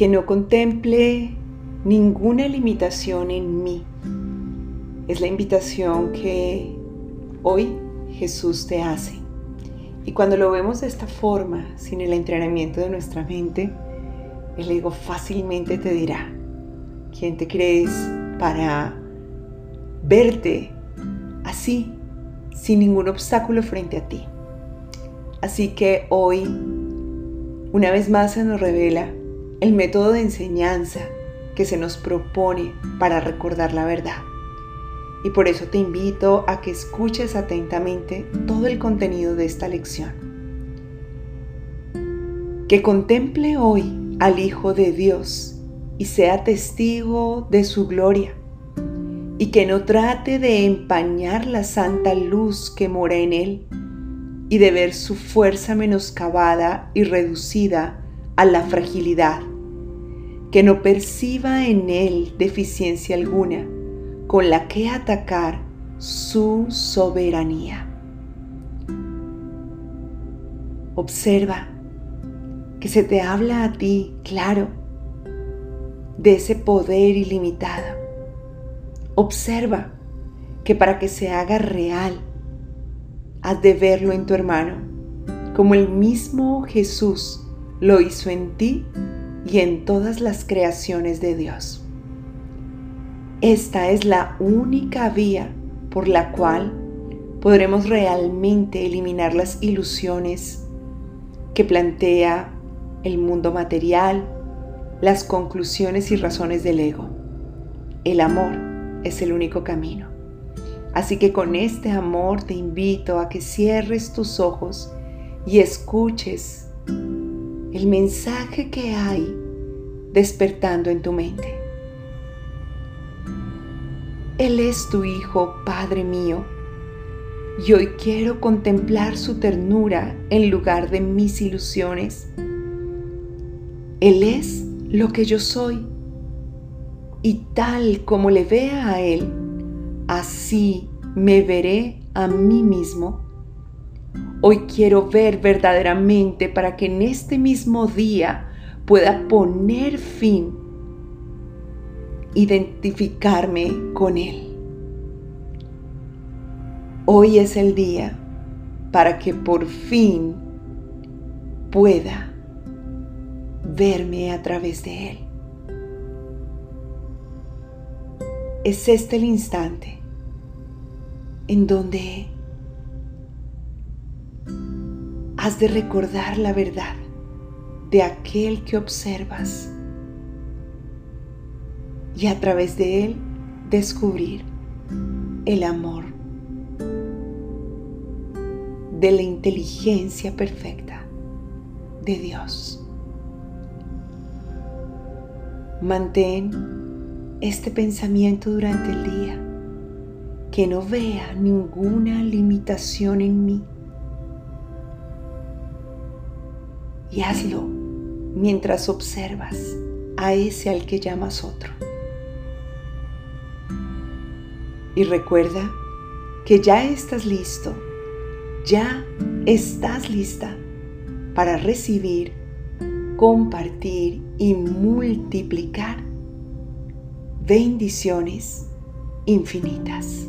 que no contemple ninguna limitación en mí. Es la invitación que hoy Jesús te hace. Y cuando lo vemos de esta forma, sin el entrenamiento de nuestra mente, el ego fácilmente te dirá, ¿quién te crees para verte así, sin ningún obstáculo frente a ti? Así que hoy, una vez más se nos revela el método de enseñanza que se nos propone para recordar la verdad. Y por eso te invito a que escuches atentamente todo el contenido de esta lección. Que contemple hoy al Hijo de Dios y sea testigo de su gloria. Y que no trate de empañar la santa luz que mora en él y de ver su fuerza menoscabada y reducida a la fragilidad. Que no perciba en él deficiencia alguna con la que atacar su soberanía. Observa que se te habla a ti, claro, de ese poder ilimitado. Observa que para que se haga real, has de verlo en tu hermano, como el mismo Jesús lo hizo en ti y en todas las creaciones de Dios. Esta es la única vía por la cual podremos realmente eliminar las ilusiones que plantea el mundo material, las conclusiones y razones del ego. El amor es el único camino. Así que con este amor te invito a que cierres tus ojos y escuches el mensaje que hay despertando en tu mente. Él es tu Hijo, Padre mío, y hoy quiero contemplar su ternura en lugar de mis ilusiones. Él es lo que yo soy, y tal como le vea a Él, así me veré a mí mismo. Hoy quiero ver verdaderamente para que en este mismo día pueda poner fin identificarme con Él. Hoy es el día para que por fin pueda verme a través de Él. Es este el instante en donde has de recordar la verdad de aquel que observas y a través de él descubrir el amor de la inteligencia perfecta de Dios. Mantén este pensamiento durante el día, que no vea ninguna limitación en mí. Y hazlo mientras observas a ese al que llamas otro. Y recuerda que ya estás listo, ya estás lista para recibir, compartir y multiplicar bendiciones infinitas.